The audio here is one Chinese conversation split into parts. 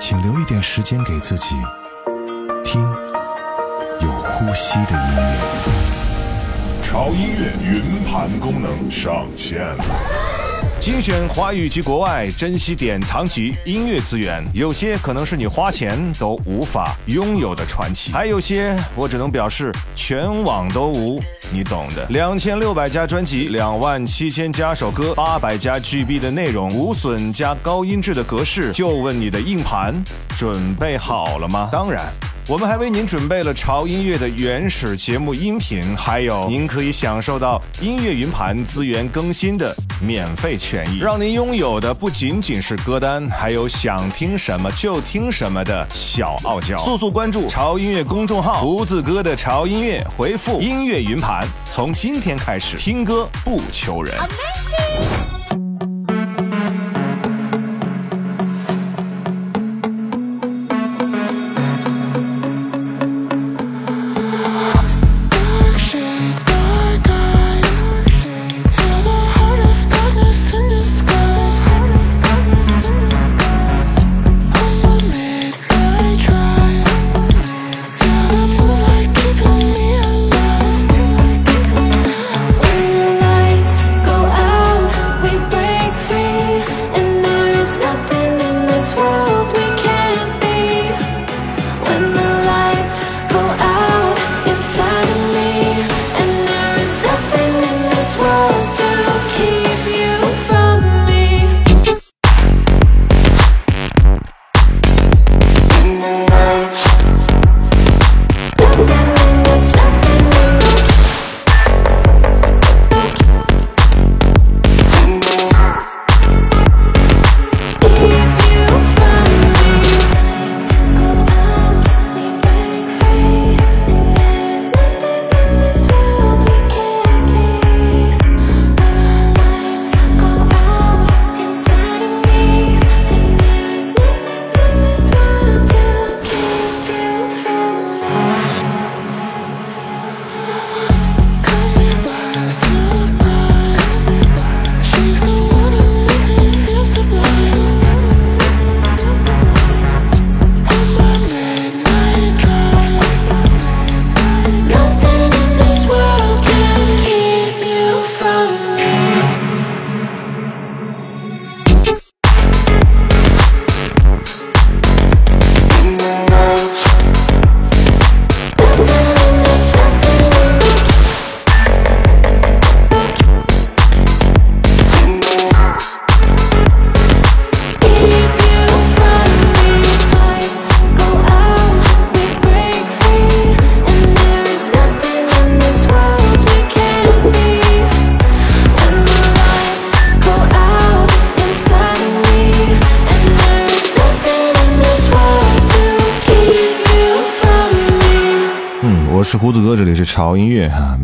请留一点时间给自己，听有呼吸的音乐。潮音乐云盘功能上线了。精选华语及国外珍稀典藏级音乐资源，有些可能是你花钱都无法拥有的传奇，还有些我只能表示全网都无，你懂的。两千六百家专辑，两万七千加首歌，八百加 GB 的内容，无损加高音质的格式，就问你的硬盘准备好了吗？当然。我们还为您准备了潮音乐的原始节目音频，还有您可以享受到音乐云盘资源更新的免费权益，让您拥有的不仅仅是歌单，还有想听什么就听什么的小傲娇。速速关注潮音乐公众号，胡子哥的潮音乐，回复音乐云盘，从今天开始听歌不求人。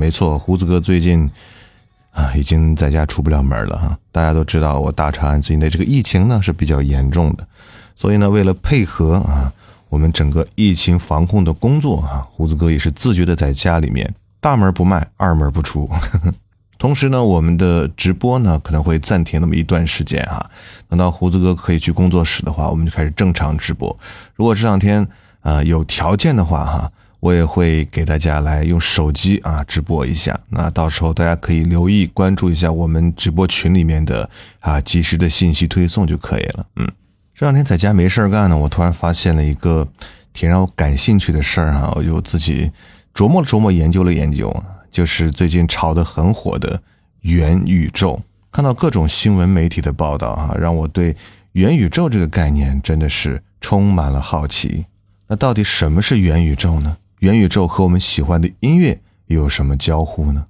没错，胡子哥最近啊已经在家出不了门了哈、大家都知道，我大长安最近的这个疫情呢是比较严重的，所以呢，为了配合啊我们整个疫情防控的工作啊，胡子哥也是自觉的在家里面大门不迈，二门不出。同时呢，我们的直播呢可能会暂停那么一段时间哈、等到胡子哥可以去工作室的话，我们就开始正常直播。如果这两天呃有条件的话哈、我也会给大家来用手机啊直播一下。那到时候大家可以留意关注一下我们直播群里面的啊及时的信息推送就可以了。嗯，这两天在家没事儿干呢，我突然发现了一个挺让我感兴趣的事儿哈，我就自己琢磨琢磨，研究了研究，就是最近炒得很火的元宇宙。看到各种新闻媒体的报道哈、让我对元宇宙这个概念真的是充满了好奇。到底什么是元宇宙呢？元宇宙和我们喜欢的音乐又有什么交互呢？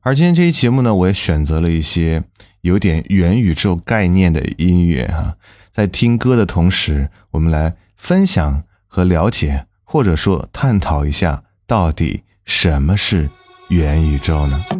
而今天这期节目呢，我也选择了一些有点元宇宙概念的音乐哈、在听歌的同时，我们来分享和了解，或者说探讨一下，到底什么是元宇宙呢？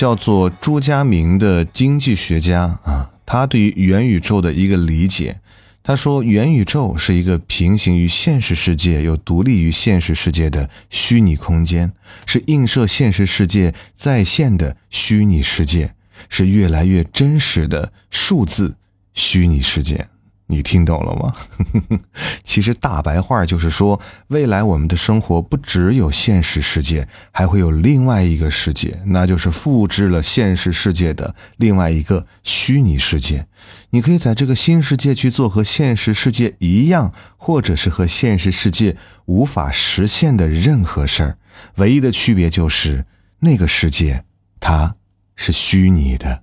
叫做朱家明的经济学家啊，他对于元宇宙的一个理解，他说元宇宙是一个平行于现实世界又独立于现实世界的虚拟空间，是映射现实世界在线的虚拟世界，是越来越真实的数字虚拟世界。你听懂了吗？其实大白话就是说，未来我们的生活不只有现实世界，还会有另外一个世界，那就是复制了现实世界的另外一个虚拟世界。你可以在这个新世界去做和现实世界一样，或者是和现实世界无法实现的任何事儿。唯一的区别就是那个世界它是虚拟的。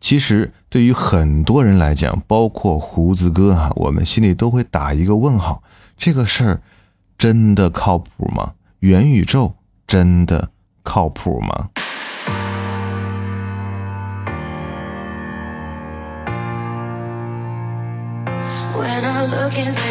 其实对于很多人来讲，包括胡子哥哈、我们心里都会打一个问号：这个事儿真的靠谱吗？元宇宙真的靠谱吗？When I look into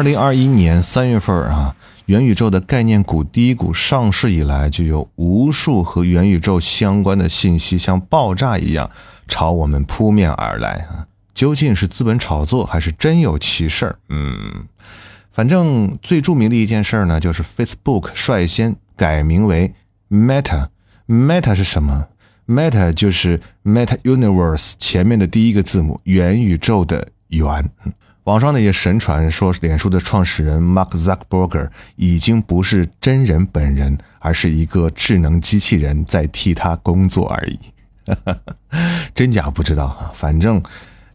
二零二一年三月份啊，元宇宙的概念股第一股上市以来，就有无数和元宇宙相关的信息像爆炸一样朝我们扑面而来啊！究竟是资本炒作，还是真有其事儿？嗯，反正最著名的一件事儿呢，就是 Facebook 率先改名为 Meta。Meta 是什么？Meta 就是 Meta Universe 前面的第一个字母，元宇宙的元。网上呢也神传说，脸书的创始人 Mark Zuckerberger 已经不是真人本人，而是一个智能机器人在替他工作而已。真假不知道啊，反正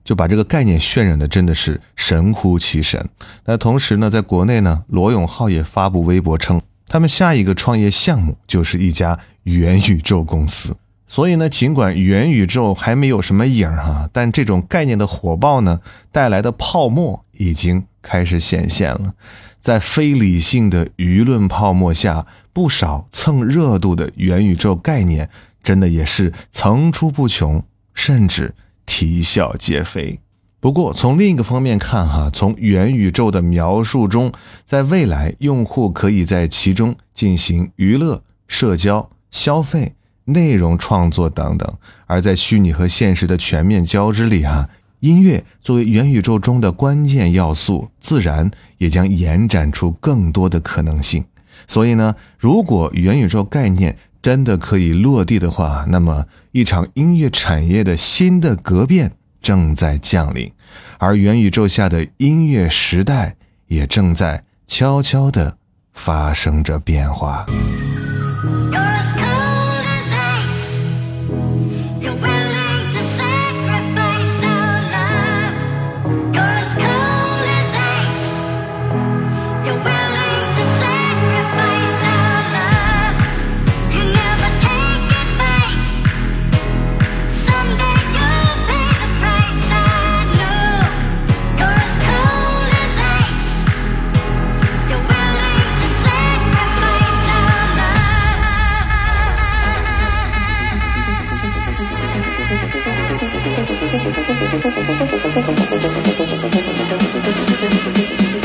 就把这个概念渲染的真的是神乎其神。那同时呢，在国内呢，罗永浩也发布微博称，他们下一个创业项目就是一家元宇宙公司。所以呢，尽管元宇宙还没有什么影儿哈，但这种概念的火爆呢，带来的泡沫已经开始显现了。在非理性的舆论泡沫下，不少蹭热度的元宇宙概念，真的也是层出不穷，甚至啼笑皆非。不过，从另一个方面看哈，从元宇宙的描述中，在未来，用户可以在其中进行娱乐、社交、消费。内容创作等等，而在虚拟和现实的全面交织里，啊，音乐作为元宇宙中的关键要素，自然也将延展出更多的可能性。所以呢，如果元宇宙概念真的可以落地的话，那么一场音乐产业的新的革变正在降临，而元宇宙下的音乐时代也正在悄悄地发生着变化。You will. ちょっとちょっとちょっとちょっと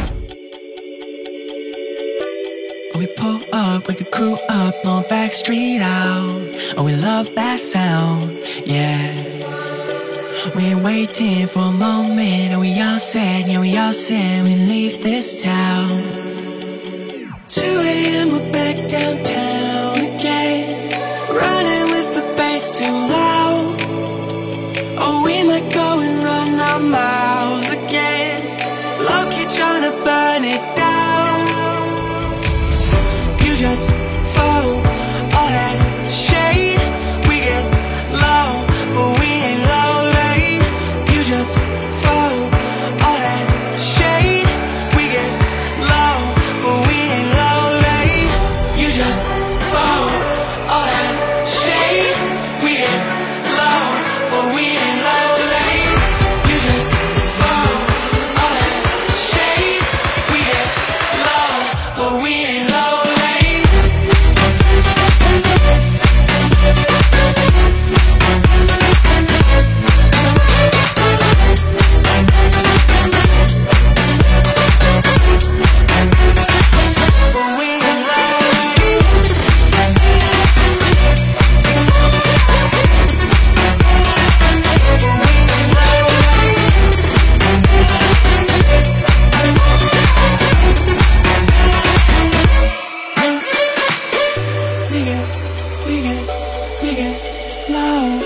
we pull up, wake the crew up, on back street out. Oh, we love that sound, yeah. We ain't waiting for a moment, and we all said, yeah, we all said we leave this town. 2 a.m. we're back downtown again, running with the bass too loud. Oh, we might go and run our miles again. Loki trying to burn it down just fall. We get, we get.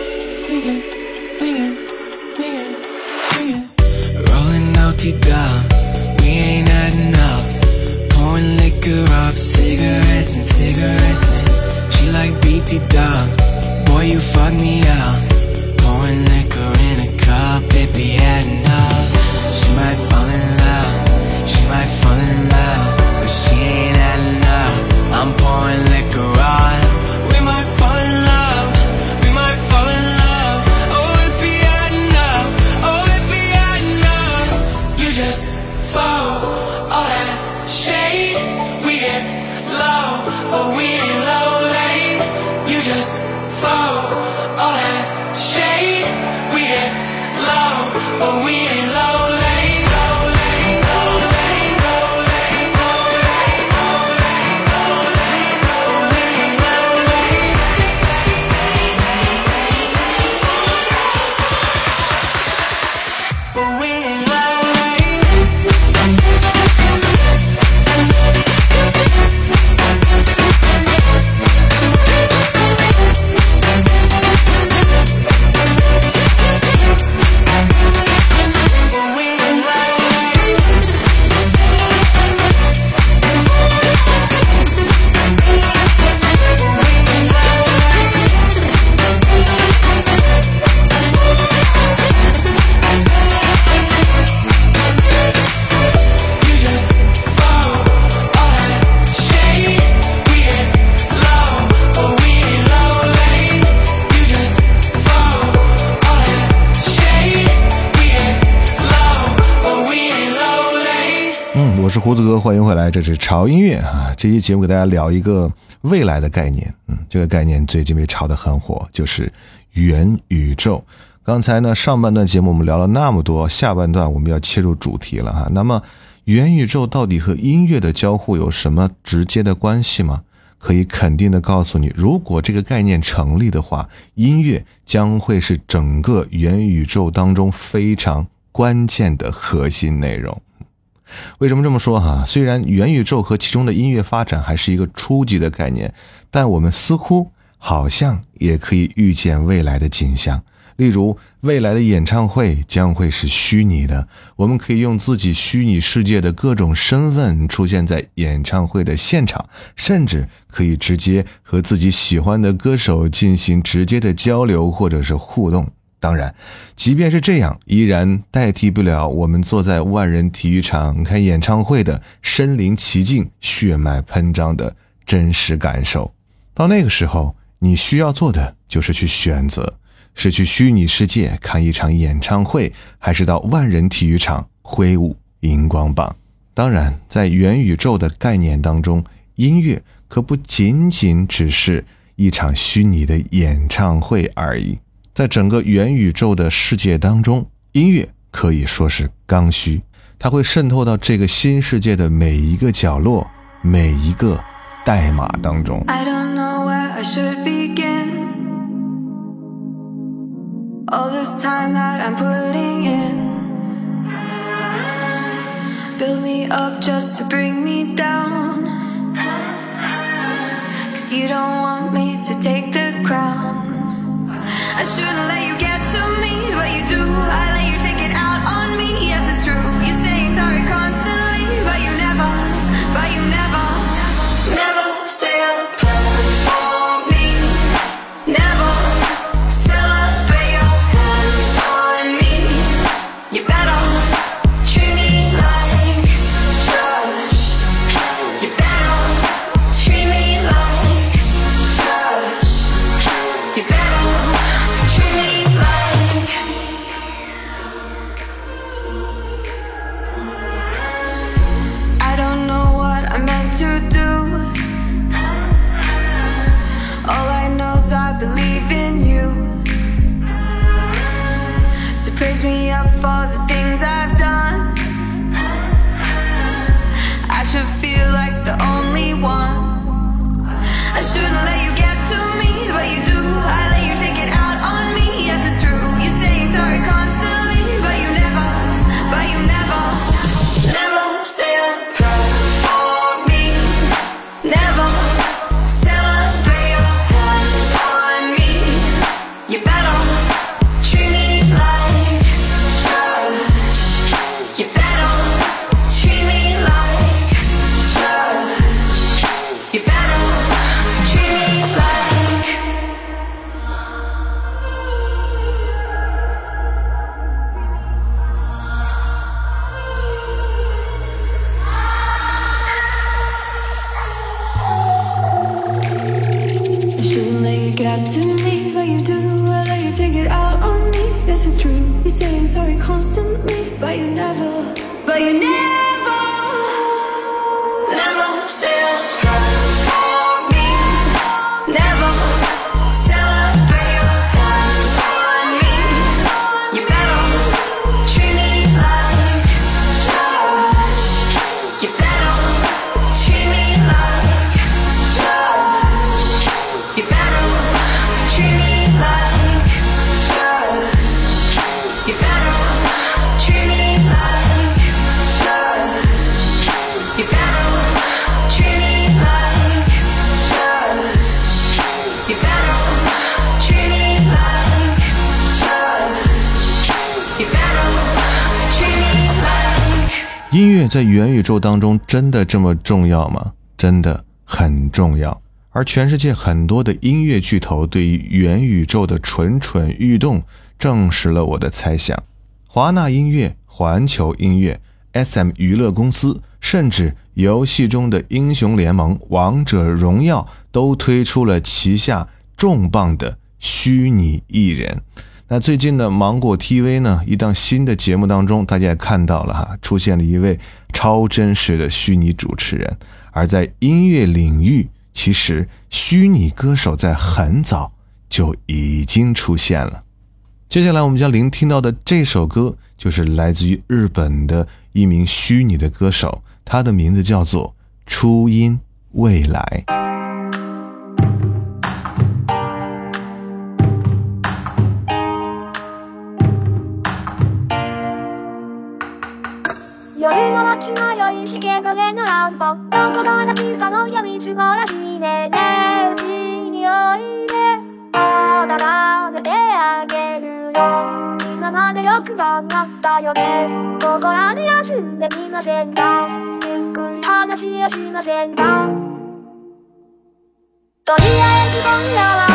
欢迎回来，这是潮音乐啊。这期节目给大家聊一个未来的概念，嗯，这个概念最近被炒得很火，就是元宇宙。刚才呢，上半段节目我们聊了那么多，下半段我们要切入主题了哈。那么，元宇宙到底和音乐的交互有什么直接的关系吗？可以肯定的告诉你，如果这个概念成立的话，音乐将会是整个元宇宙当中非常关键的核心内容。为什么这么说哈？虽然元宇宙和其中的音乐发展还是一个初级的概念，但我们似乎好像也可以预见未来的景象。例如，未来的演唱会将会是虚拟的，我们可以用自己虚拟世界的各种身份出现在演唱会的现场，甚至可以直接和自己喜欢的歌手进行直接的交流或者是互动。当然，即便是这样，依然代替不了我们坐在万人体育场看演唱会的身临其境、血脉喷张的真实感受。到那个时候，你需要做的就是去选择，是去虚拟世界看一场演唱会，还是到万人体育场挥舞荧光棒。当然，在元宇宙的概念当中，音乐可不仅仅只是一场虚拟的演唱会而已。在整个元宇宙的世界当中，音乐可以说是刚需，它会渗透到这个新世界的每一个角落、每一个代码当中。I don't know where I should begin. All this time that I'm putting in. Build me up just to bring me down. Cause you don't want me to take the crown. I shouldn't let you get to me, but you do. I but you never, 在元宇宙当中真的这么重要吗？真的很重要。而全世界很多的音乐巨头对于元宇宙的蠢蠢欲动，证实了我的猜想。华纳音乐、环球音乐、SM 娱乐公司，甚至游戏中的英雄联盟、王者荣耀，都推出了旗下重磅的虚拟艺人。那最近呢，芒果 TV 呢一档新的节目当中，大家也看到了哈，出现了一位超真实的虚拟主持人。而在音乐领域，其实虚拟歌手在很早就已经出现了。接下来我们将聆听到的这首歌，就是来自于日本的一名虚拟的歌手，他的名字叫做初音未来。夜の街迷いしけ影のランプどこか泣きかの闇すぼらしいねねうちにおいでまだ舐めてあげるよ。今までよく頑張ったよね。ここらで休んでみませんか。ゆっくり話をしませんか。とりあえず今夜は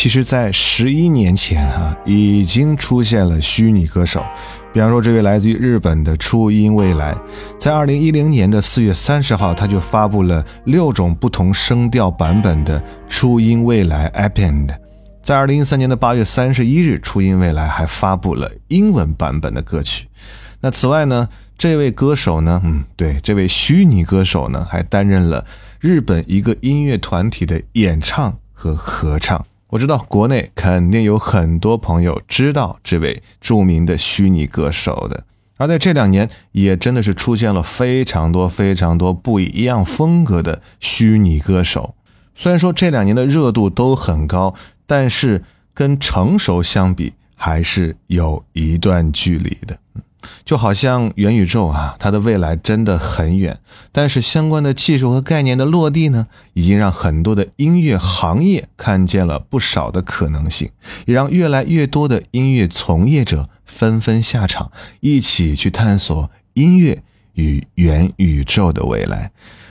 其实，在十一年前啊，已经出现了虚拟歌手。比方说，这位来自于日本的初音未来，在二零一零年的四月三十号，他就发布了六种不同声调版本的初音未来 Append。在二零一三年的八月三十一日，初音未来还发布了英文版本的歌曲。那此外呢，这位歌手呢，嗯，对，这位虚拟歌手呢，还担任了日本一个音乐团体的演唱和合唱。我知道国内肯定有很多朋友知道这位著名的虚拟歌手的，而在这两年也真的是出现了非常多非常多不一样风格的虚拟歌手。虽然说这两年的热度都很高，但是跟成熟相比还是有一段距离的。就好像元宇宙啊，它的未来真的很远，但是相关的技术和概念的落地呢，已经让很多的音乐行业看见了不少的可能性，也让越来越多的音乐从业者纷纷下场，一起去探索音乐与元宇宙的未来。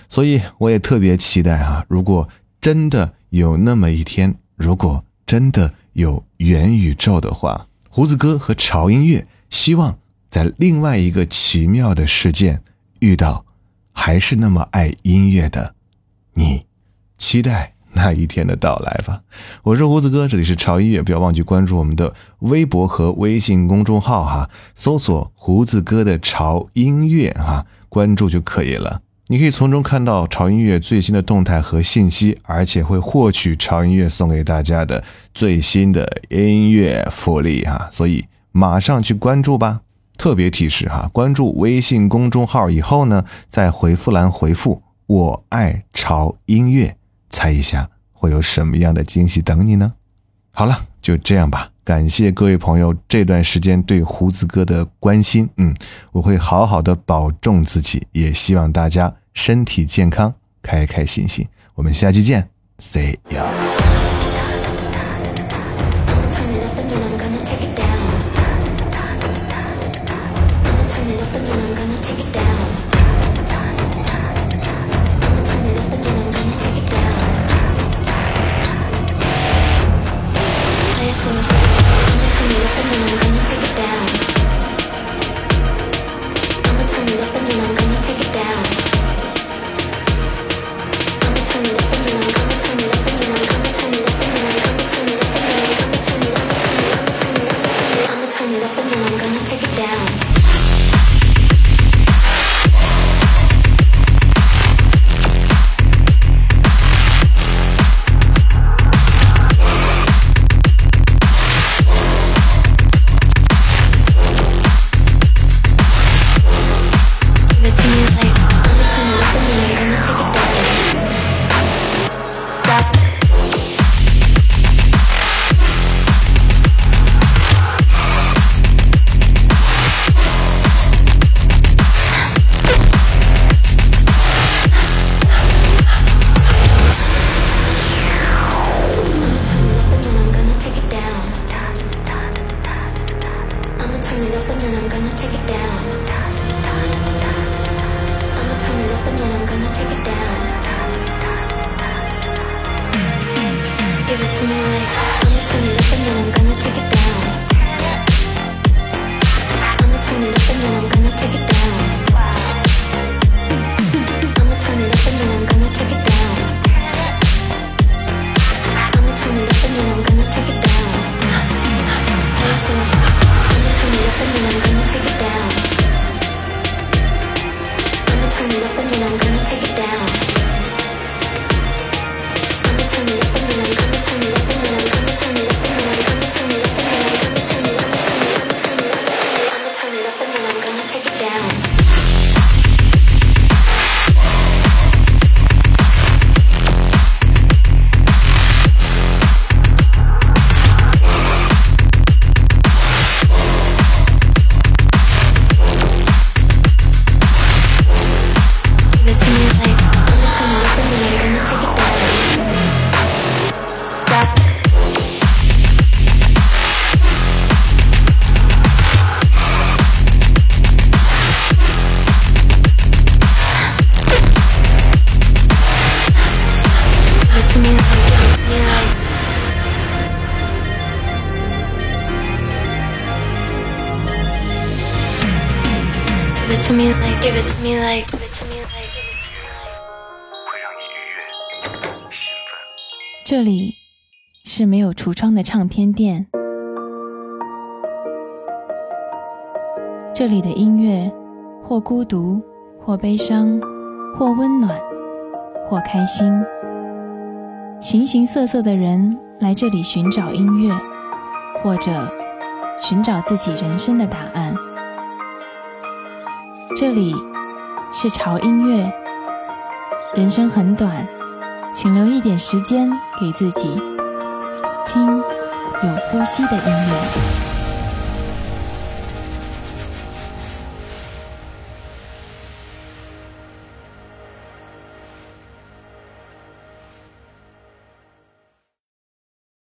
所以，我也特别期待啊，如果真的有那么一天，如果真的有元宇宙的话，胡子哥和潮音乐希望。在另外一个奇妙的事件遇到，还是那么爱音乐的你，期待那一天的到来吧。我是胡子哥，这里是潮音乐，不要忘记关注我们的微博和微信公众号哈，搜索“胡子哥的潮音乐”哈，关注就可以了。你可以从中看到潮音乐最新的动态和信息，而且会获取潮音乐送给大家的最新的音乐福利哈，所以马上去关注吧。特别提示哈，关注微信公众号以后呢，在回复栏回复“我爱潮音乐”，猜一下会有什么样的惊喜等你呢？好了，就这样吧。感谢各位朋友这段时间对胡子哥的关心，嗯，我会好好的保重自己，也希望大家身体健康，开开心心。我们下期见，See you。Take it down. Give it to me like, give it to me like. 会让你愉悦、兴奋。这里是没有橱窗的唱片店，这里的音乐或孤独，或悲伤，或温暖，或开心。形形色色的人来这里寻找音乐，或者寻找自己人生的答案。这里是潮音乐，人生很短。请留一点时间给自己，听有呼吸的音乐。